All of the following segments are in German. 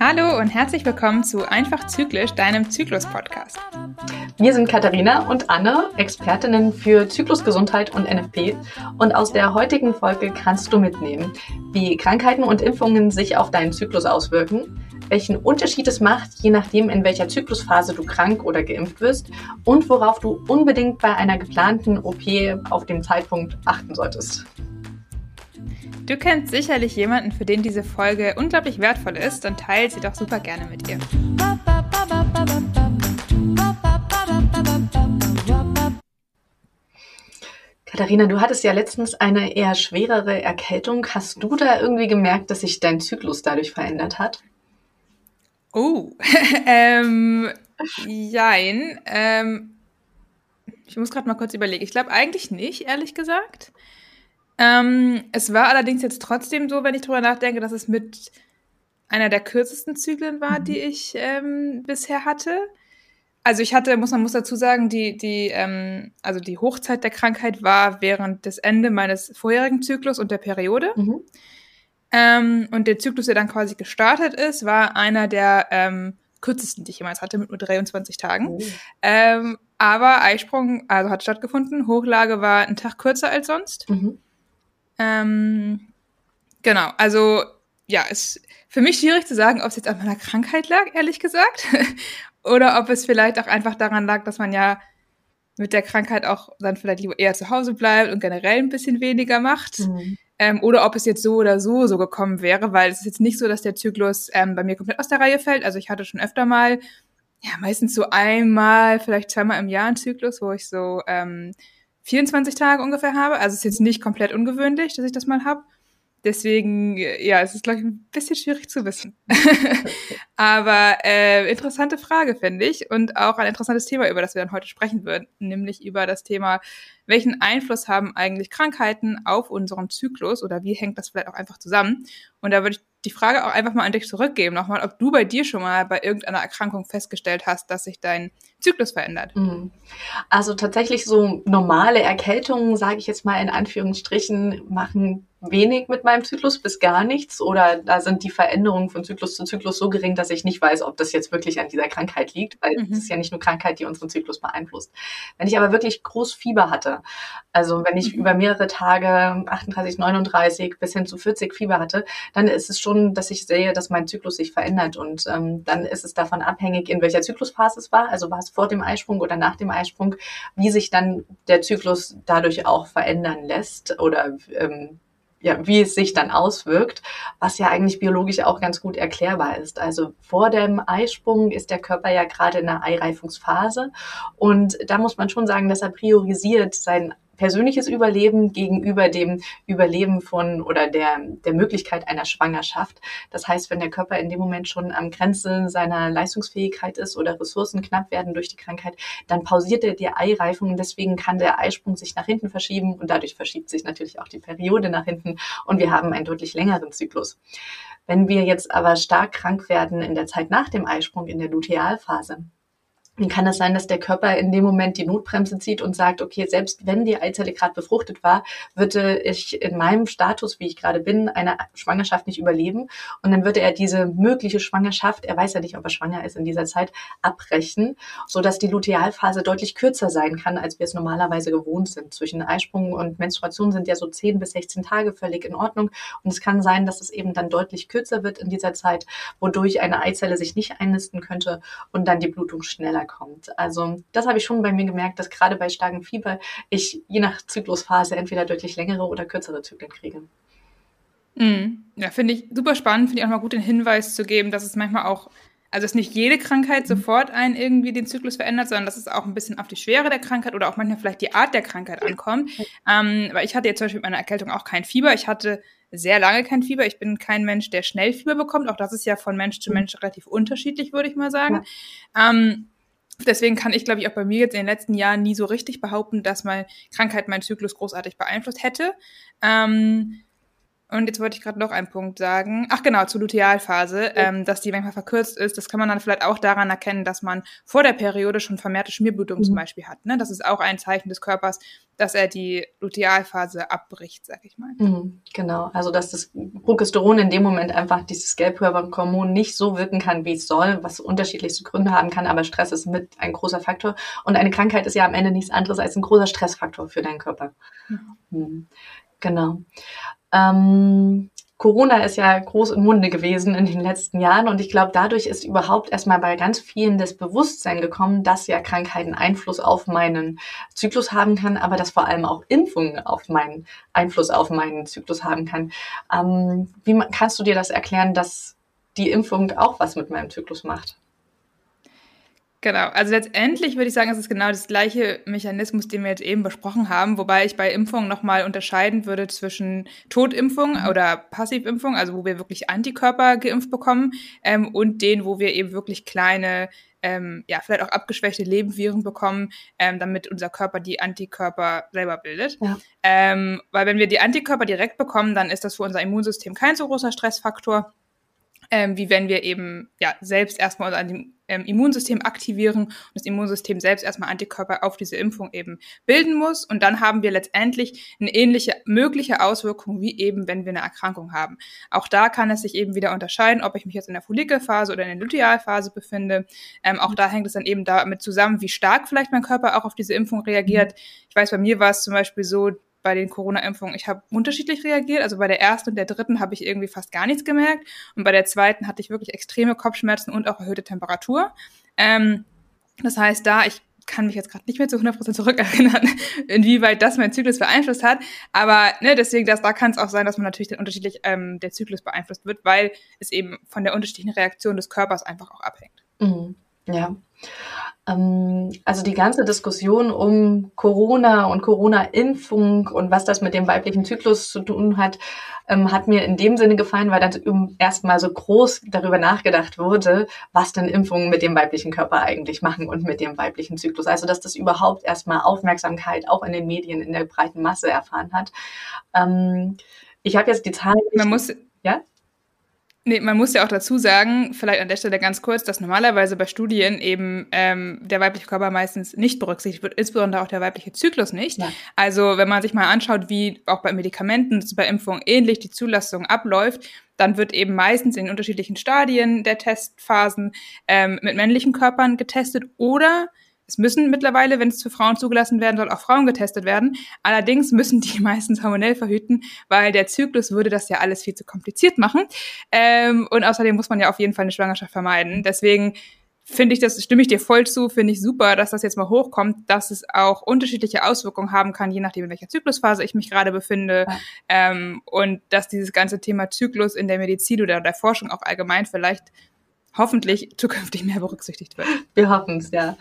Hallo und herzlich willkommen zu Einfach Zyklisch, deinem Zyklus-Podcast. Wir sind Katharina und Anne, Expertinnen für Zyklusgesundheit und NFP. Und aus der heutigen Folge kannst du mitnehmen, wie Krankheiten und Impfungen sich auf deinen Zyklus auswirken, welchen Unterschied es macht, je nachdem, in welcher Zyklusphase du krank oder geimpft wirst und worauf du unbedingt bei einer geplanten OP auf dem Zeitpunkt achten solltest. Du kennst sicherlich jemanden, für den diese Folge unglaublich wertvoll ist, dann teile sie doch super gerne mit ihr. Katharina, du hattest ja letztens eine eher schwerere Erkältung. Hast du da irgendwie gemerkt, dass sich dein Zyklus dadurch verändert hat? Oh, ähm, jein. Ähm, ich muss gerade mal kurz überlegen. Ich glaube eigentlich nicht, ehrlich gesagt. Ähm, es war allerdings jetzt trotzdem so, wenn ich drüber nachdenke, dass es mit einer der kürzesten Zyklen war, die mhm. ich ähm, bisher hatte. Also ich hatte, muss man muss dazu sagen, die, die, ähm, also die Hochzeit der Krankheit war während des Ende meines vorherigen Zyklus und der Periode. Mhm. Ähm, und der Zyklus, der dann quasi gestartet ist, war einer der ähm, kürzesten, die ich jemals hatte, mit nur 23 Tagen. Oh. Ähm, aber Eisprung, also hat stattgefunden. Hochlage war einen Tag kürzer als sonst. Mhm. Ähm, genau, also ja, ist für mich schwierig zu sagen, ob es jetzt an meiner Krankheit lag, ehrlich gesagt. Oder ob es vielleicht auch einfach daran lag, dass man ja mit der Krankheit auch dann vielleicht lieber eher zu Hause bleibt und generell ein bisschen weniger macht. Mhm. Ähm, oder ob es jetzt so oder so so gekommen wäre, weil es ist jetzt nicht so, dass der Zyklus ähm, bei mir komplett aus der Reihe fällt. Also ich hatte schon öfter mal, ja, meistens so einmal, vielleicht zweimal im Jahr einen Zyklus, wo ich so ähm, 24 Tage ungefähr habe. Also es ist jetzt nicht komplett ungewöhnlich, dass ich das mal habe. Deswegen, ja, es ist, glaube ich, ein bisschen schwierig zu wissen. Aber äh, interessante Frage, finde ich. Und auch ein interessantes Thema, über das wir dann heute sprechen würden, nämlich über das Thema, welchen Einfluss haben eigentlich Krankheiten auf unseren Zyklus oder wie hängt das vielleicht auch einfach zusammen? Und da würde ich die Frage auch einfach mal an dich zurückgeben, nochmal, ob du bei dir schon mal bei irgendeiner Erkrankung festgestellt hast, dass sich dein Zyklus verändert. Mhm. Also tatsächlich so normale Erkältungen, sage ich jetzt mal in Anführungsstrichen, machen wenig mit meinem Zyklus bis gar nichts oder da sind die Veränderungen von Zyklus zu Zyklus so gering, dass ich nicht weiß, ob das jetzt wirklich an dieser Krankheit liegt, weil mhm. es ist ja nicht nur Krankheit, die unseren Zyklus beeinflusst. Wenn ich aber wirklich groß Fieber hatte, also wenn ich mhm. über mehrere Tage 38, 39 bis hin zu 40 Fieber hatte, dann ist es schon, dass ich sehe, dass mein Zyklus sich verändert und ähm, dann ist es davon abhängig, in welcher Zyklusphase es war, also war es vor dem Eisprung oder nach dem Eisprung, wie sich dann der Zyklus dadurch auch verändern lässt oder ähm, ja, wie es sich dann auswirkt, was ja eigentlich biologisch auch ganz gut erklärbar ist. Also vor dem Eisprung ist der Körper ja gerade in der Eireifungsphase und da muss man schon sagen, dass er priorisiert sein persönliches Überleben gegenüber dem Überleben von oder der, der Möglichkeit einer Schwangerschaft. Das heißt, wenn der Körper in dem Moment schon am Grenze seiner Leistungsfähigkeit ist oder Ressourcen knapp werden durch die Krankheit, dann pausiert er die Eireifung und deswegen kann der Eisprung sich nach hinten verschieben und dadurch verschiebt sich natürlich auch die Periode nach hinten und wir haben einen deutlich längeren Zyklus. Wenn wir jetzt aber stark krank werden in der Zeit nach dem Eisprung in der Lutealphase, dann kann es sein, dass der Körper in dem Moment die Notbremse zieht und sagt, okay, selbst wenn die Eizelle gerade befruchtet war, würde ich in meinem Status, wie ich gerade bin, eine Schwangerschaft nicht überleben. Und dann würde er diese mögliche Schwangerschaft, er weiß ja nicht, ob er schwanger ist in dieser Zeit, abbrechen, sodass die Lutealphase deutlich kürzer sein kann, als wir es normalerweise gewohnt sind. Zwischen Eisprung und Menstruation sind ja so 10 bis 16 Tage völlig in Ordnung. Und es kann sein, dass es eben dann deutlich kürzer wird in dieser Zeit, wodurch eine Eizelle sich nicht einnisten könnte und dann die Blutung schneller schneller kommt. Also das habe ich schon bei mir gemerkt, dass gerade bei starkem Fieber ich je nach Zyklusphase entweder deutlich längere oder kürzere Zyklen kriege. Mhm. Ja, finde ich super spannend, finde ich auch mal gut den Hinweis zu geben, dass es manchmal auch, also dass nicht jede Krankheit mhm. sofort einen irgendwie den Zyklus verändert, sondern dass es auch ein bisschen auf die Schwere der Krankheit oder auch manchmal vielleicht die Art der Krankheit ankommt. Ähm, weil ich hatte jetzt zum Beispiel mit meiner Erkältung auch kein Fieber. Ich hatte sehr lange kein Fieber. Ich bin kein Mensch, der schnell Fieber bekommt. Auch das ist ja von Mensch zu mhm. Mensch relativ unterschiedlich, würde ich mal sagen. Ja. Ähm, Deswegen kann ich, glaube ich, auch bei mir jetzt in den letzten Jahren nie so richtig behaupten, dass meine Krankheit meinen Zyklus großartig beeinflusst hätte. Ähm, Und jetzt wollte ich gerade noch einen Punkt sagen. Ach genau, zur Lutealphase, ähm, dass die manchmal verkürzt ist. Das kann man dann vielleicht auch daran erkennen, dass man vor der Periode schon vermehrte Schmierblutung mhm. zum Beispiel hat. Ne? Das ist auch ein Zeichen des Körpers, dass er die Lutealphase abbricht, sag ich mal. Mhm, genau, also dass das Progesteron in dem Moment einfach dieses Gelbkörperhormon nicht so wirken kann, wie es soll, was unterschiedlichste Gründe haben kann, aber Stress ist mit ein großer Faktor. Und eine Krankheit ist ja am Ende nichts anderes als ein großer Stressfaktor für deinen Körper. Mhm. Mhm. Genau. Ähm, Corona ist ja groß im Munde gewesen in den letzten Jahren und ich glaube, dadurch ist überhaupt erstmal bei ganz vielen das Bewusstsein gekommen, dass ja Krankheiten Einfluss auf meinen Zyklus haben kann, aber dass vor allem auch Impfungen auf meinen Einfluss auf meinen Zyklus haben kann. Ähm, wie kannst du dir das erklären, dass die Impfung auch was mit meinem Zyklus macht? Genau, also letztendlich würde ich sagen, es ist genau das gleiche Mechanismus, den wir jetzt eben besprochen haben, wobei ich bei Impfungen nochmal unterscheiden würde zwischen Totimpfung oder Passivimpfung, also wo wir wirklich Antikörper geimpft bekommen, ähm, und den, wo wir eben wirklich kleine, ähm, ja, vielleicht auch abgeschwächte Lebendviren bekommen, ähm, damit unser Körper die Antikörper selber bildet. Ja. Ähm, weil wenn wir die Antikörper direkt bekommen, dann ist das für unser Immunsystem kein so großer Stressfaktor ähm, wie wenn wir eben ja selbst erstmal unser ähm, Immunsystem aktivieren und das Immunsystem selbst erstmal Antikörper auf diese Impfung eben bilden muss. Und dann haben wir letztendlich eine ähnliche mögliche Auswirkung wie eben, wenn wir eine Erkrankung haben. Auch da kann es sich eben wieder unterscheiden, ob ich mich jetzt in der Follikelphase oder in der Lutealphase befinde. Ähm, auch da hängt es dann eben damit zusammen, wie stark vielleicht mein Körper auch auf diese Impfung reagiert. Ich weiß, bei mir war es zum Beispiel so, bei den Corona-Impfungen, ich habe unterschiedlich reagiert. Also bei der ersten und der dritten habe ich irgendwie fast gar nichts gemerkt. Und bei der zweiten hatte ich wirklich extreme Kopfschmerzen und auch erhöhte Temperatur. Ähm, das heißt, da, ich kann mich jetzt gerade nicht mehr zu 100% zurückerinnern, inwieweit das mein Zyklus beeinflusst hat. Aber ne, deswegen, dass, da kann es auch sein, dass man natürlich dann unterschiedlich ähm, der Zyklus beeinflusst wird, weil es eben von der unterschiedlichen Reaktion des Körpers einfach auch abhängt. Mhm. Ja. Ähm, also die ganze Diskussion um Corona und Corona-Impfung und was das mit dem weiblichen Zyklus zu tun hat, ähm, hat mir in dem Sinne gefallen, weil dann erstmal so groß darüber nachgedacht wurde, was denn Impfungen mit dem weiblichen Körper eigentlich machen und mit dem weiblichen Zyklus. Also dass das überhaupt erstmal Aufmerksamkeit auch in den Medien in der breiten Masse erfahren hat. Ähm, ich habe jetzt die Zahlen. Man muss, ja? Nee, man muss ja auch dazu sagen, vielleicht an der Stelle ganz kurz, dass normalerweise bei Studien eben ähm, der weibliche Körper meistens nicht berücksichtigt wird, insbesondere auch der weibliche Zyklus nicht. Ja. Also wenn man sich mal anschaut, wie auch bei Medikamenten, bei Impfungen ähnlich die Zulassung abläuft, dann wird eben meistens in unterschiedlichen Stadien der Testphasen ähm, mit männlichen Körpern getestet oder es müssen mittlerweile, wenn es für Frauen zugelassen werden soll, auch Frauen getestet werden. Allerdings müssen die meistens hormonell verhüten, weil der Zyklus würde das ja alles viel zu kompliziert machen. Ähm, und außerdem muss man ja auf jeden Fall eine Schwangerschaft vermeiden. Deswegen finde ich das, stimme ich dir voll zu, finde ich super, dass das jetzt mal hochkommt, dass es auch unterschiedliche Auswirkungen haben kann, je nachdem, in welcher Zyklusphase ich mich gerade befinde. Ja. Ähm, und dass dieses ganze Thema Zyklus in der Medizin oder der Forschung auch allgemein vielleicht hoffentlich zukünftig mehr berücksichtigt wird. Wir hoffen es, ja.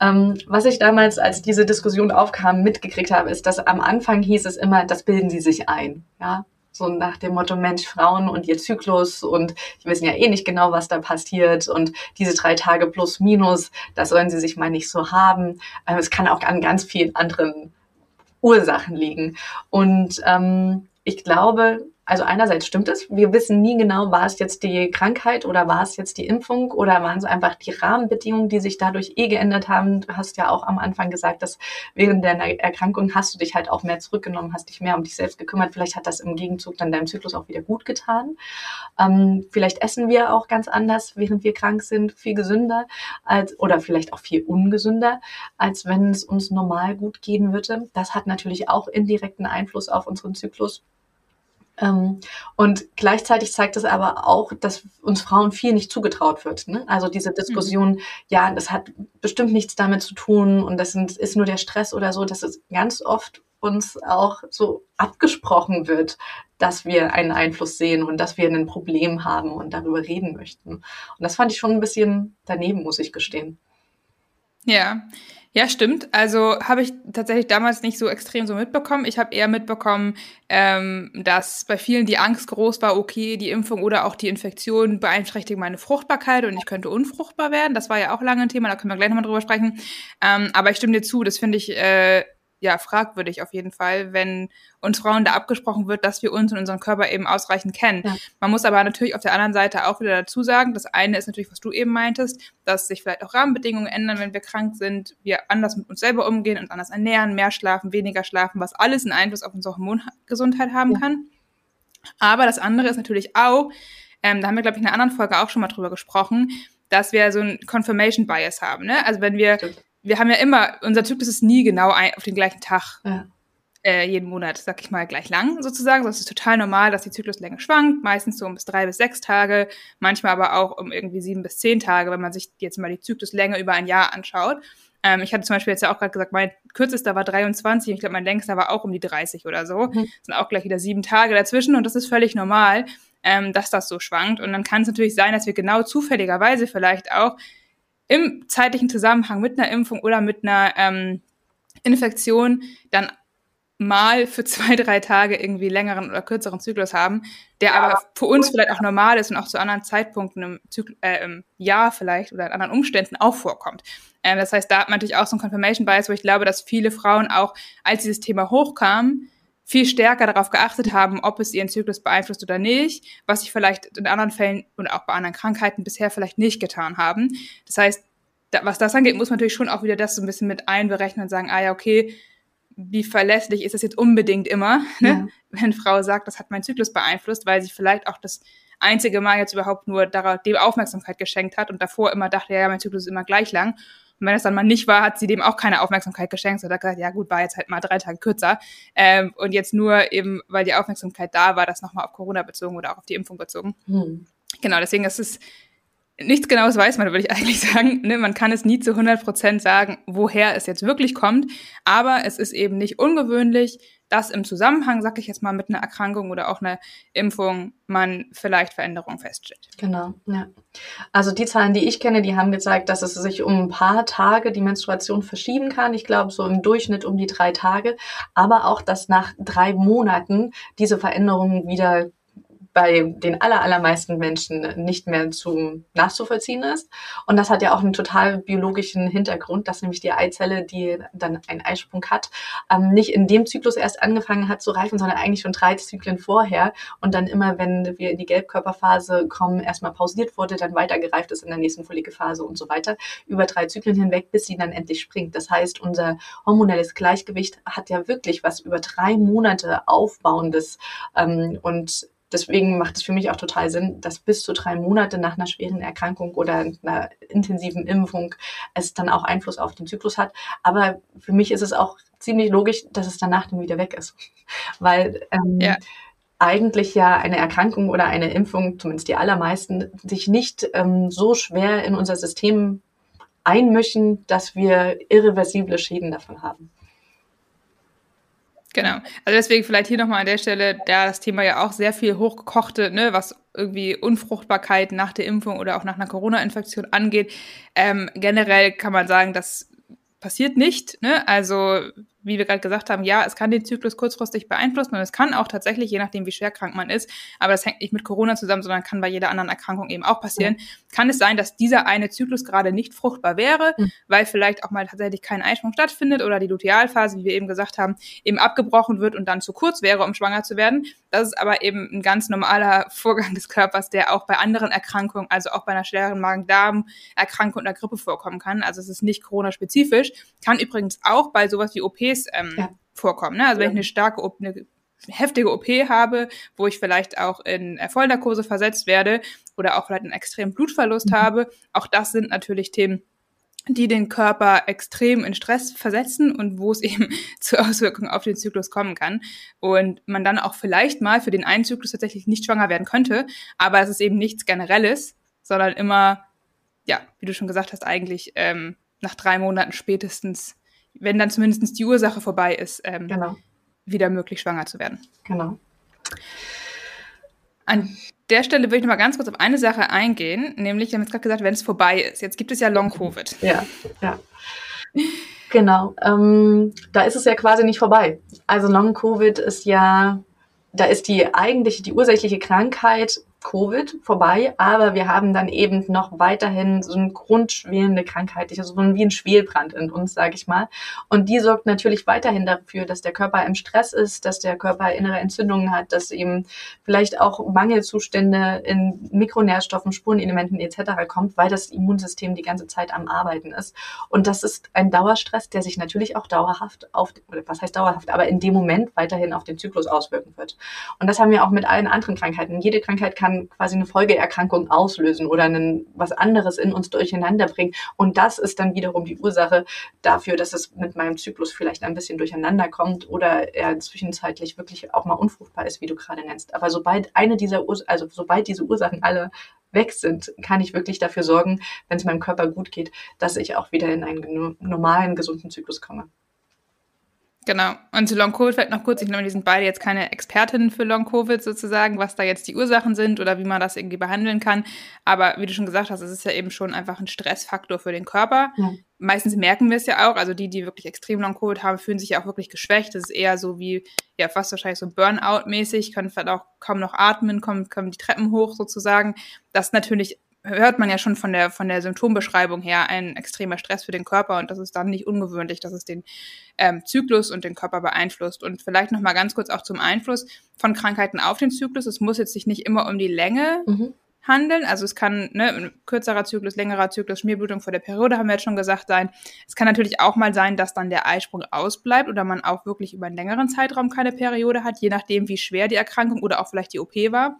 Ähm, was ich damals, als diese Diskussion aufkam, mitgekriegt habe, ist, dass am Anfang hieß es immer, das bilden sie sich ein. Ja, so nach dem Motto Mensch, Frauen und ihr Zyklus und die wissen ja eh nicht genau, was da passiert und diese drei Tage plus minus, das sollen sie sich mal nicht so haben. Ähm, es kann auch an ganz vielen anderen Ursachen liegen. Und ähm, ich glaube, also einerseits stimmt es, wir wissen nie genau, war es jetzt die Krankheit oder war es jetzt die Impfung oder waren es einfach die Rahmenbedingungen, die sich dadurch eh geändert haben. Du hast ja auch am Anfang gesagt, dass während deiner Erkrankung hast du dich halt auch mehr zurückgenommen, hast dich mehr um dich selbst gekümmert. Vielleicht hat das im Gegenzug dann deinem Zyklus auch wieder gut getan. Ähm, vielleicht essen wir auch ganz anders, während wir krank sind, viel gesünder als oder vielleicht auch viel ungesünder, als wenn es uns normal gut gehen würde. Das hat natürlich auch indirekten Einfluss auf unseren Zyklus. Ähm, und gleichzeitig zeigt es aber auch, dass uns Frauen viel nicht zugetraut wird. Ne? Also diese mhm. Diskussion, mhm. ja, das hat bestimmt nichts damit zu tun und das sind, ist nur der Stress oder so, dass es ganz oft uns auch so abgesprochen wird, dass wir einen Einfluss sehen und dass wir ein Problem haben und darüber reden möchten. Und das fand ich schon ein bisschen daneben, muss ich gestehen. Ja, ja, stimmt. Also habe ich tatsächlich damals nicht so extrem so mitbekommen. Ich habe eher mitbekommen, ähm, dass bei vielen die Angst groß war, okay, die Impfung oder auch die Infektion beeinträchtigen meine Fruchtbarkeit und ich könnte unfruchtbar werden. Das war ja auch lange ein Thema, da können wir gleich nochmal drüber sprechen. Ähm, aber ich stimme dir zu, das finde ich äh, ja fragwürdig auf jeden Fall, wenn uns Frauen da abgesprochen wird, dass wir uns und unseren Körper eben ausreichend kennen. Ja. Man muss aber natürlich auf der anderen Seite auch wieder dazu sagen, das eine ist natürlich, was du eben meintest, dass sich vielleicht auch Rahmenbedingungen ändern, wenn wir krank sind, wir anders mit uns selber umgehen und anders ernähren, mehr schlafen, weniger schlafen, was alles einen Einfluss auf unsere Hormongesundheit haben ja. kann. Aber das andere ist natürlich auch, ähm, da haben wir, glaube ich, in einer anderen Folge auch schon mal drüber gesprochen, dass wir so ein Confirmation Bias haben. Ne? Also wenn wir, Stimmt. Wir haben ja immer, unser Zyklus ist nie genau ein, auf den gleichen Tag. Ja. Äh, jeden Monat, sag ich mal, gleich lang sozusagen. Das ist total normal, dass die Zykluslänge schwankt, meistens so um bis drei bis sechs Tage, manchmal aber auch um irgendwie sieben bis zehn Tage, wenn man sich jetzt mal die Zykluslänge über ein Jahr anschaut. Ähm, ich hatte zum Beispiel jetzt ja auch gerade gesagt, mein kürzester war 23 und ich glaube, mein längster war auch um die 30 oder so. Mhm. Sind auch gleich wieder sieben Tage dazwischen und das ist völlig normal, ähm, dass das so schwankt. Und dann kann es natürlich sein, dass wir genau zufälligerweise vielleicht auch im zeitlichen Zusammenhang mit einer Impfung oder mit einer ähm, Infektion dann mal für zwei, drei Tage irgendwie längeren oder kürzeren Zyklus haben, der ja, aber für uns vielleicht auch normal ist und auch zu anderen Zeitpunkten im, Zyklus, äh, im Jahr vielleicht oder in anderen Umständen auch vorkommt. Ähm, das heißt, da hat man natürlich auch so ein Confirmation Bias, wo ich glaube, dass viele Frauen auch, als dieses Thema hochkam, viel stärker darauf geachtet haben, ob es ihren Zyklus beeinflusst oder nicht, was sie vielleicht in anderen Fällen und auch bei anderen Krankheiten bisher vielleicht nicht getan haben. Das heißt, was das angeht, muss man natürlich schon auch wieder das so ein bisschen mit einberechnen und sagen, ah ja, okay, wie verlässlich ist das jetzt unbedingt immer, ne? Ja. wenn Frau sagt, das hat meinen Zyklus beeinflusst, weil sie vielleicht auch das einzige Mal jetzt überhaupt nur darauf, dem Aufmerksamkeit geschenkt hat und davor immer dachte, ja, mein Zyklus ist immer gleich lang. Und wenn es dann mal nicht war, hat sie dem auch keine Aufmerksamkeit geschenkt, sondern hat gesagt, ja gut, war jetzt halt mal drei Tage kürzer. Ähm, und jetzt nur eben, weil die Aufmerksamkeit da war, das nochmal auf Corona bezogen oder auch auf die Impfung bezogen. Hm. Genau, deswegen ist es nichts Genaues weiß man, würde ich eigentlich sagen. Ne? Man kann es nie zu 100 Prozent sagen, woher es jetzt wirklich kommt. Aber es ist eben nicht ungewöhnlich, dass im Zusammenhang, sag ich jetzt mal, mit einer Erkrankung oder auch einer Impfung man vielleicht Veränderungen feststellt. Genau, ja. Also die Zahlen, die ich kenne, die haben gezeigt, dass es sich um ein paar Tage die Menstruation verschieben kann. Ich glaube, so im Durchschnitt um die drei Tage. Aber auch, dass nach drei Monaten diese Veränderungen wieder bei den aller, allermeisten Menschen nicht mehr zu nachzuvollziehen ist. Und das hat ja auch einen total biologischen Hintergrund, dass nämlich die Eizelle, die dann einen Eisprung hat, ähm, nicht in dem Zyklus erst angefangen hat zu reifen, sondern eigentlich schon drei Zyklen vorher und dann immer, wenn wir in die Gelbkörperphase kommen, erstmal pausiert wurde, dann weitergereift ist in der nächsten Follikelphase und so weiter, über drei Zyklen hinweg, bis sie dann endlich springt. Das heißt, unser hormonelles Gleichgewicht hat ja wirklich was über drei Monate Aufbauendes ähm, und deswegen macht es für mich auch total Sinn, dass bis zu drei Monate nach einer schweren Erkrankung oder einer intensiven Impfung es dann auch Einfluss auf den Zyklus hat. Aber für mich ist es auch ziemlich logisch, dass es danach dann wieder weg ist. Weil ähm, ja. eigentlich ja eine Erkrankung oder eine Impfung, zumindest die allermeisten, sich nicht ähm, so schwer in unser System einmischen, dass wir irreversible Schäden davon haben. Genau. Also deswegen vielleicht hier nochmal an der Stelle, da das Thema ja auch sehr viel hochgekochte, ne, was irgendwie Unfruchtbarkeit nach der Impfung oder auch nach einer Corona-Infektion angeht. Ähm, generell kann man sagen, das passiert nicht. Ne? Also wie wir gerade gesagt haben, ja, es kann den Zyklus kurzfristig beeinflussen und es kann auch tatsächlich, je nachdem, wie schwer krank man ist, aber das hängt nicht mit Corona zusammen, sondern kann bei jeder anderen Erkrankung eben auch passieren, kann es sein, dass dieser eine Zyklus gerade nicht fruchtbar wäre, mhm. weil vielleicht auch mal tatsächlich kein Eisprung stattfindet oder die Lutealphase, wie wir eben gesagt haben, eben abgebrochen wird und dann zu kurz wäre, um schwanger zu werden. Das ist aber eben ein ganz normaler Vorgang des Körpers, der auch bei anderen Erkrankungen, also auch bei einer schweren Magen-Darm-Erkrankung oder Grippe vorkommen kann. Also es ist nicht Corona-spezifisch. Kann übrigens auch bei sowas wie OPs OPs ähm, ja. vorkommen. Ne? Also wenn ich eine starke, eine heftige OP habe, wo ich vielleicht auch in Vollnarkose versetzt werde oder auch vielleicht einen extremen Blutverlust mhm. habe, auch das sind natürlich Themen, die den Körper extrem in Stress versetzen und wo es eben zu Auswirkungen auf den Zyklus kommen kann. Und man dann auch vielleicht mal für den einen Zyklus tatsächlich nicht schwanger werden könnte, aber es ist eben nichts Generelles, sondern immer, ja, wie du schon gesagt hast, eigentlich ähm, nach drei Monaten spätestens wenn dann zumindest die Ursache vorbei ist, ähm, genau. wieder möglich, schwanger zu werden. Genau. An der Stelle würde ich noch mal ganz kurz auf eine Sache eingehen, nämlich, wir haben jetzt gerade gesagt, wenn es vorbei ist. Jetzt gibt es ja Long-Covid. Ja, ja. Genau. Ähm, da ist es ja quasi nicht vorbei. Also Long-Covid ist ja, da ist die eigentliche, die ursächliche Krankheit Covid vorbei, aber wir haben dann eben noch weiterhin so eine grundschwelende Krankheit, also wie ein Schwelbrand in uns, sage ich mal. Und die sorgt natürlich weiterhin dafür, dass der Körper im Stress ist, dass der Körper innere Entzündungen hat, dass eben vielleicht auch Mangelzustände in Mikronährstoffen, Spurenelementen etc. kommt, weil das Immunsystem die ganze Zeit am Arbeiten ist. Und das ist ein Dauerstress, der sich natürlich auch dauerhaft auf, was heißt dauerhaft, aber in dem Moment weiterhin auf den Zyklus auswirken wird. Und das haben wir auch mit allen anderen Krankheiten. Jede Krankheit kann kann quasi eine Folgeerkrankung auslösen oder einen, was anderes in uns durcheinander bringen. Und das ist dann wiederum die Ursache dafür, dass es mit meinem Zyklus vielleicht ein bisschen durcheinander kommt oder er zwischenzeitlich wirklich auch mal unfruchtbar ist, wie du gerade nennst. Aber sobald eine dieser Urs also sobald diese Ursachen alle weg sind, kann ich wirklich dafür sorgen, wenn es meinem Körper gut geht, dass ich auch wieder in einen normalen, gesunden Zyklus komme. Genau. Und zu Long Covid vielleicht noch kurz. Ich glaube, die sind beide jetzt keine Expertinnen für Long Covid sozusagen, was da jetzt die Ursachen sind oder wie man das irgendwie behandeln kann. Aber wie du schon gesagt hast, es ist ja eben schon einfach ein Stressfaktor für den Körper. Ja. Meistens merken wir es ja auch. Also die, die wirklich extrem Long Covid haben, fühlen sich ja auch wirklich geschwächt. Das ist eher so wie, ja, fast wahrscheinlich so Burnout-mäßig, können vielleicht auch kaum noch atmen, kommen, kommen die Treppen hoch sozusagen. Das ist natürlich hört man ja schon von der, von der Symptombeschreibung her ein extremer Stress für den Körper und das ist dann nicht ungewöhnlich, dass es den ähm, Zyklus und den Körper beeinflusst. Und vielleicht noch mal ganz kurz auch zum Einfluss von Krankheiten auf den Zyklus. Es muss jetzt sich nicht immer um die Länge mhm. handeln. Also es kann ne, ein kürzerer Zyklus, längerer Zyklus, Schmierblutung vor der Periode, haben wir jetzt schon gesagt, sein. Es kann natürlich auch mal sein, dass dann der Eisprung ausbleibt oder man auch wirklich über einen längeren Zeitraum keine Periode hat, je nachdem, wie schwer die Erkrankung oder auch vielleicht die OP war.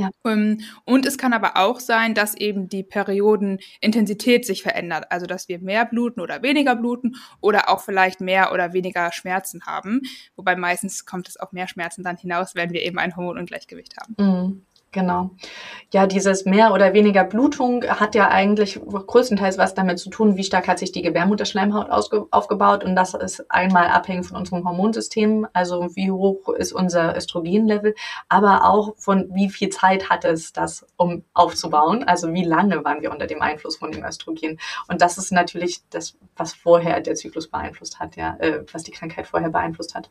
Ja. Ähm, und es kann aber auch sein, dass eben die Periodenintensität sich verändert. Also, dass wir mehr bluten oder weniger bluten oder auch vielleicht mehr oder weniger Schmerzen haben. Wobei meistens kommt es auf mehr Schmerzen dann hinaus, wenn wir eben ein Hormonungleichgewicht haben. Mhm. Genau. Ja, dieses mehr oder weniger Blutung hat ja eigentlich größtenteils was damit zu tun, wie stark hat sich die Gebärmutterschleimhaut aufgebaut. Und das ist einmal abhängig von unserem Hormonsystem, also wie hoch ist unser Östrogenlevel, aber auch von wie viel Zeit hat es das, um aufzubauen. Also wie lange waren wir unter dem Einfluss von dem Östrogen. Und das ist natürlich das, was vorher der Zyklus beeinflusst hat, ja, äh, was die Krankheit vorher beeinflusst hat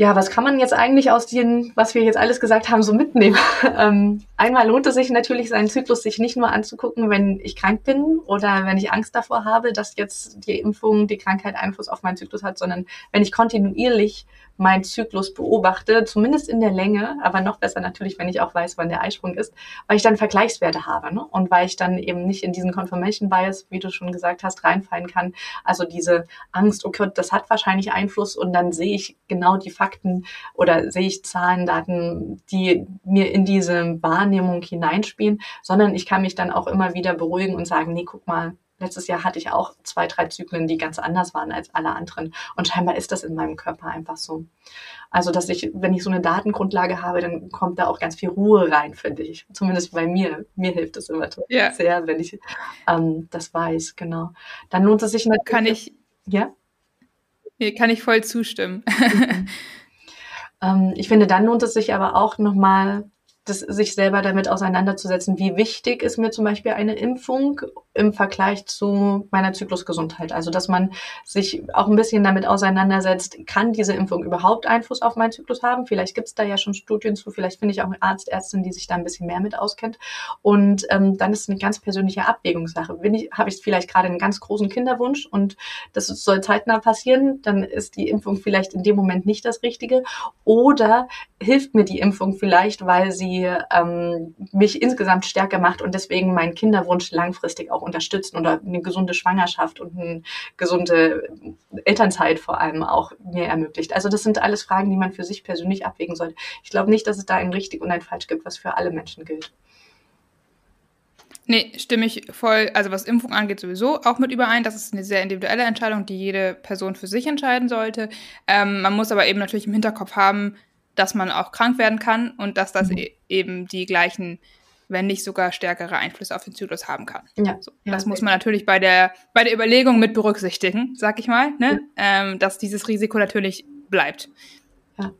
ja, was kann man jetzt eigentlich aus dem, was wir jetzt alles gesagt haben, so mitnehmen? Ähm, einmal lohnt es sich natürlich, seinen Zyklus sich nicht nur anzugucken, wenn ich krank bin oder wenn ich Angst davor habe, dass jetzt die Impfung, die Krankheit Einfluss auf meinen Zyklus hat, sondern wenn ich kontinuierlich meinen Zyklus beobachte, zumindest in der Länge, aber noch besser natürlich, wenn ich auch weiß, wann der Eisprung ist, weil ich dann Vergleichswerte habe ne? und weil ich dann eben nicht in diesen Confirmation Bias, wie du schon gesagt hast, reinfallen kann. Also diese Angst, okay, das hat wahrscheinlich Einfluss und dann sehe ich genau die Fakten oder sehe ich Zahlen, Daten, die mir in diese Wahrnehmung hineinspielen, sondern ich kann mich dann auch immer wieder beruhigen und sagen, nee, guck mal, letztes Jahr hatte ich auch zwei, drei Zyklen, die ganz anders waren als alle anderen. Und scheinbar ist das in meinem Körper einfach so. Also, dass ich, wenn ich so eine Datengrundlage habe, dann kommt da auch ganz viel Ruhe rein, finde ich. Zumindest bei mir. Mir hilft das immer ja. sehr, wenn ich ähm, das weiß, genau. Dann lohnt es sich natürlich. Kann ich. Ja? Nee, kann ich voll zustimmen. Mhm. ähm, ich finde, dann lohnt es sich aber auch nochmal das, sich selber damit auseinanderzusetzen, wie wichtig ist mir zum Beispiel eine Impfung im Vergleich zu meiner Zyklusgesundheit. Also, dass man sich auch ein bisschen damit auseinandersetzt, kann diese Impfung überhaupt Einfluss auf meinen Zyklus haben? Vielleicht gibt es da ja schon Studien zu, vielleicht finde ich auch einen Arzt, Ärztin, die sich da ein bisschen mehr mit auskennt. Und ähm, dann ist es eine ganz persönliche Abwägungssache. Ich, habe ich vielleicht gerade einen ganz großen Kinderwunsch und das soll zeitnah passieren, dann ist die Impfung vielleicht in dem Moment nicht das Richtige. Oder hilft mir die Impfung vielleicht, weil sie ähm, mich insgesamt stärker macht und deswegen meinen Kinderwunsch langfristig auch unterstützen oder eine gesunde Schwangerschaft und eine gesunde Elternzeit vor allem auch mir ermöglicht. Also das sind alles Fragen, die man für sich persönlich abwägen sollte. Ich glaube nicht, dass es da ein richtig und ein falsch gibt, was für alle Menschen gilt. Nee, stimme ich voll, also was Impfung angeht, sowieso auch mit überein. Das ist eine sehr individuelle Entscheidung, die jede Person für sich entscheiden sollte. Ähm, man muss aber eben natürlich im Hinterkopf haben, dass man auch krank werden kann und dass das mhm. e eben die gleichen, wenn nicht sogar stärkere Einflüsse auf den Zyklus haben kann. Ja. So, das ja, muss man natürlich bei der, bei der Überlegung mit berücksichtigen, sag ich mal, ne? Ja. Ähm, dass dieses Risiko natürlich bleibt. Ja,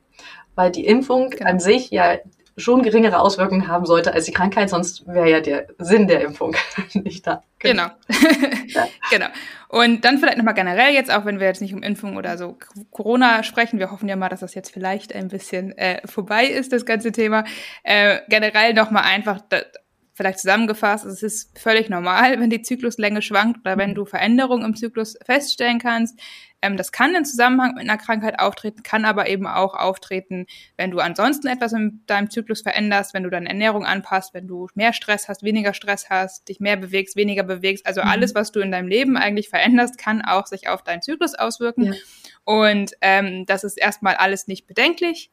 weil die Impfung genau. an sich ja schon geringere Auswirkungen haben sollte als die Krankheit, sonst wäre ja der Sinn der Impfung nicht da. Genau. ja. genau. Und dann vielleicht nochmal generell jetzt, auch wenn wir jetzt nicht um Impfung oder so Corona sprechen, wir hoffen ja mal, dass das jetzt vielleicht ein bisschen äh, vorbei ist, das ganze Thema. Äh, generell nochmal einfach vielleicht zusammengefasst, es ist völlig normal, wenn die Zykluslänge schwankt oder wenn du Veränderungen im Zyklus feststellen kannst. Ähm, das kann in Zusammenhang mit einer Krankheit auftreten, kann aber eben auch auftreten, wenn du ansonsten etwas in deinem Zyklus veränderst, wenn du deine Ernährung anpasst, wenn du mehr Stress hast, weniger Stress hast, dich mehr bewegst, weniger bewegst. Also mhm. alles, was du in deinem Leben eigentlich veränderst, kann auch sich auf deinen Zyklus auswirken. Ja. Und ähm, das ist erstmal alles nicht bedenklich.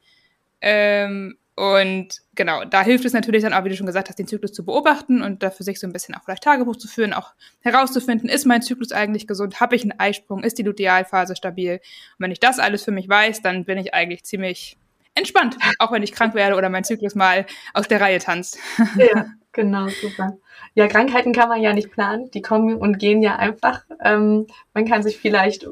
Ähm, und genau, da hilft es natürlich dann auch, wie du schon gesagt hast, den Zyklus zu beobachten und dafür sich so ein bisschen auch vielleicht Tagebuch zu führen, auch herauszufinden, ist mein Zyklus eigentlich gesund, habe ich einen Eisprung, ist die Lutealphase stabil. Und wenn ich das alles für mich weiß, dann bin ich eigentlich ziemlich entspannt, auch wenn ich krank werde oder mein Zyklus mal aus der Reihe tanzt. Ja, genau, super. Ja, Krankheiten kann man ja nicht planen. Die kommen und gehen ja einfach. Ähm, man kann sich vielleicht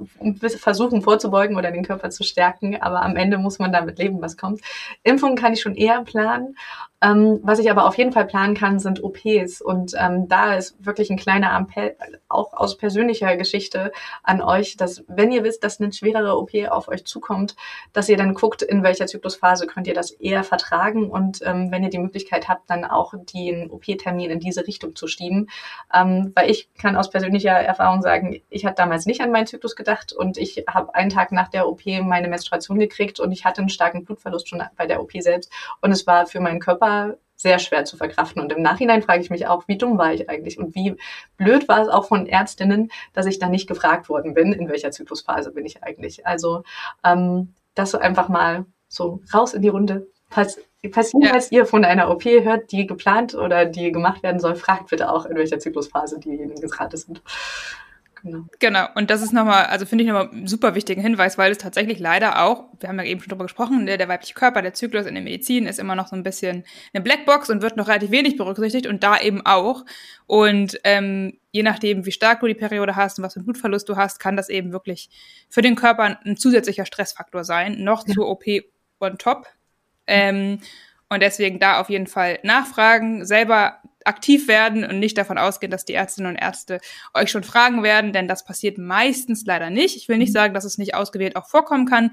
versuchen vorzubeugen oder den Körper zu stärken, aber am Ende muss man damit leben, was kommt. Impfungen kann ich schon eher planen. Ähm, was ich aber auf jeden Fall planen kann, sind OPs. Und ähm, da ist wirklich ein kleiner Appell, auch aus persönlicher Geschichte an euch, dass wenn ihr wisst, dass eine schwerere OP auf euch zukommt, dass ihr dann guckt, in welcher Zyklusphase könnt ihr das eher vertragen und ähm, wenn ihr die Möglichkeit habt, dann auch den OP-Termin in diese Richtung zu schieben. Ähm, weil ich kann aus persönlicher Erfahrung sagen, ich hatte damals nicht an meinen Zyklus gedacht und ich habe einen Tag nach der OP meine Menstruation gekriegt und ich hatte einen starken Blutverlust schon bei der OP selbst und es war für meinen Körper sehr schwer zu verkraften. Und im Nachhinein frage ich mich auch, wie dumm war ich eigentlich und wie blöd war es auch von Ärztinnen, dass ich da nicht gefragt worden bin, in welcher Zyklusphase bin ich eigentlich. Also ähm, das so einfach mal so raus in die Runde. Falls, falls jemals ja. ihr von einer OP hört, die geplant oder die gemacht werden soll, fragt bitte auch, in welcher Zyklusphase diejenigen gerade sind. Genau. genau. Und das ist nochmal, also finde ich nochmal einen super wichtigen Hinweis, weil es tatsächlich leider auch, wir haben ja eben schon drüber gesprochen, der, der weibliche Körper, der Zyklus in der Medizin ist immer noch so ein bisschen eine Blackbox und wird noch relativ wenig berücksichtigt und da eben auch. Und ähm, je nachdem, wie stark du die Periode hast und was für einen Blutverlust du hast, kann das eben wirklich für den Körper ein zusätzlicher Stressfaktor sein, noch ja. zur OP on top. Ähm, und deswegen da auf jeden Fall nachfragen, selber aktiv werden und nicht davon ausgehen, dass die Ärztinnen und Ärzte euch schon fragen werden, denn das passiert meistens leider nicht. Ich will nicht mhm. sagen, dass es nicht ausgewählt auch vorkommen kann,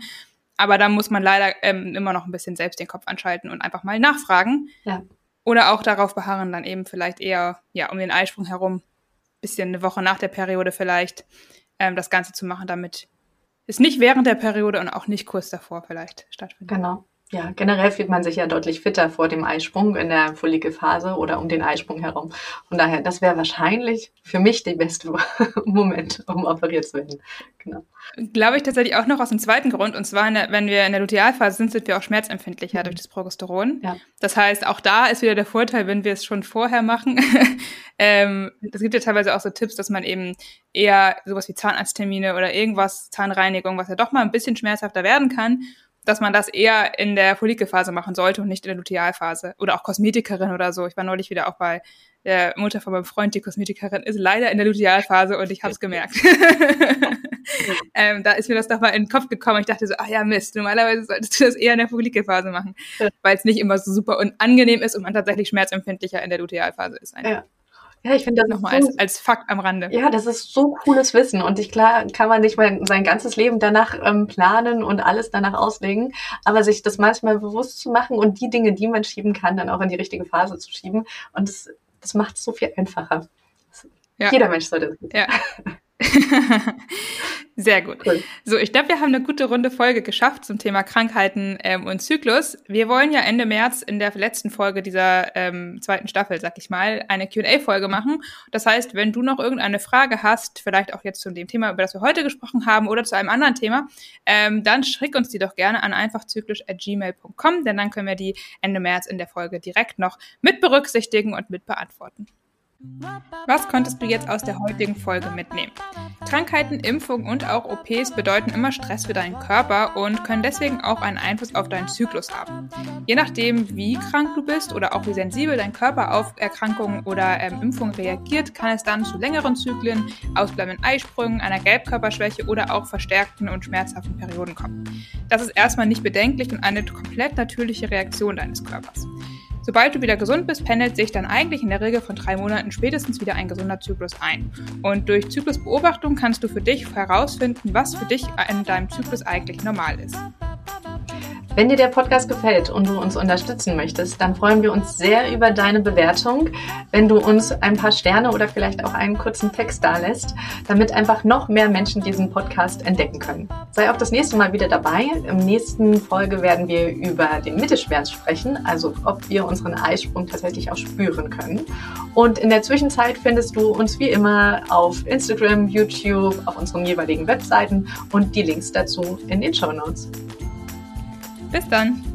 aber da muss man leider ähm, immer noch ein bisschen selbst den Kopf anschalten und einfach mal nachfragen. Ja. Oder auch darauf beharren, dann eben vielleicht eher ja um den Eisprung herum, bisschen eine Woche nach der Periode vielleicht, ähm, das Ganze zu machen, damit es nicht während der Periode und auch nicht kurz davor vielleicht stattfindet. Genau. Ja, generell fühlt man sich ja deutlich fitter vor dem Eisprung in der Follikelphase oder um den Eisprung herum. Von daher, das wäre wahrscheinlich für mich der beste Moment, um operiert zu werden. Genau. Glaube ich tatsächlich auch noch aus dem zweiten Grund. Und zwar, der, wenn wir in der Lutealphase sind, sind wir auch schmerzempfindlicher mhm. durch das Progesteron. Ja. Das heißt, auch da ist wieder der Vorteil, wenn wir es schon vorher machen. ähm, es gibt ja teilweise auch so Tipps, dass man eben eher sowas wie Zahnarzttermine oder irgendwas, Zahnreinigung, was ja doch mal ein bisschen schmerzhafter werden kann dass man das eher in der Follikelphase machen sollte und nicht in der Lutealphase. Oder auch Kosmetikerin oder so. Ich war neulich wieder auch bei der Mutter von meinem Freund, die Kosmetikerin, ist leider in der Lutealphase und ich habe es gemerkt. ähm, da ist mir das doch mal in den Kopf gekommen. Ich dachte so, ach ja, Mist, normalerweise solltest du das eher in der Follikelphase machen, weil es nicht immer so super unangenehm ist und man tatsächlich schmerzempfindlicher in der Lutealphase ist. Einfach. Ja. Ja, ich finde das nochmal so, als, als Fakt am Rande. Ja, das ist so cooles Wissen und ich klar kann man nicht mal sein ganzes Leben danach ähm, planen und alles danach auslegen, aber sich das manchmal bewusst zu machen und die Dinge, die man schieben kann, dann auch in die richtige Phase zu schieben und das, das macht es so viel einfacher. Ja. Jeder Mensch sollte das. Ja. Sehr gut. Cool. So, ich glaube, wir haben eine gute runde Folge geschafft zum Thema Krankheiten ähm, und Zyklus. Wir wollen ja Ende März in der letzten Folge dieser ähm, zweiten Staffel, sag ich mal, eine Q&A-Folge machen. Das heißt, wenn du noch irgendeine Frage hast, vielleicht auch jetzt zu dem Thema, über das wir heute gesprochen haben oder zu einem anderen Thema, ähm, dann schick uns die doch gerne an einfachzyklisch@gmail.com, denn dann können wir die Ende März in der Folge direkt noch mit berücksichtigen und mit beantworten. Was konntest du jetzt aus der heutigen Folge mitnehmen? Krankheiten, Impfungen und auch OPs bedeuten immer Stress für deinen Körper und können deswegen auch einen Einfluss auf deinen Zyklus haben. Je nachdem, wie krank du bist oder auch wie sensibel dein Körper auf Erkrankungen oder ähm, Impfungen reagiert, kann es dann zu längeren Zyklen, ausbleibenden Eisprüngen, einer Gelbkörperschwäche oder auch verstärkten und schmerzhaften Perioden kommen. Das ist erstmal nicht bedenklich und eine komplett natürliche Reaktion deines Körpers. Sobald du wieder gesund bist, pendelt sich dann eigentlich in der Regel von drei Monaten spätestens wieder ein gesunder Zyklus ein. Und durch Zyklusbeobachtung kannst du für dich herausfinden, was für dich in deinem Zyklus eigentlich normal ist. Wenn dir der Podcast gefällt und du uns unterstützen möchtest, dann freuen wir uns sehr über deine Bewertung, wenn du uns ein paar Sterne oder vielleicht auch einen kurzen Text dalässt, damit einfach noch mehr Menschen diesen Podcast entdecken können. Sei auch das nächste Mal wieder dabei. Im nächsten Folge werden wir über den Mittelschmerz sprechen, also ob wir unseren Eisprung tatsächlich auch spüren können. Und in der Zwischenzeit findest du uns wie immer auf Instagram, YouTube, auf unseren jeweiligen Webseiten und die Links dazu in den Show Notes. Bis dann.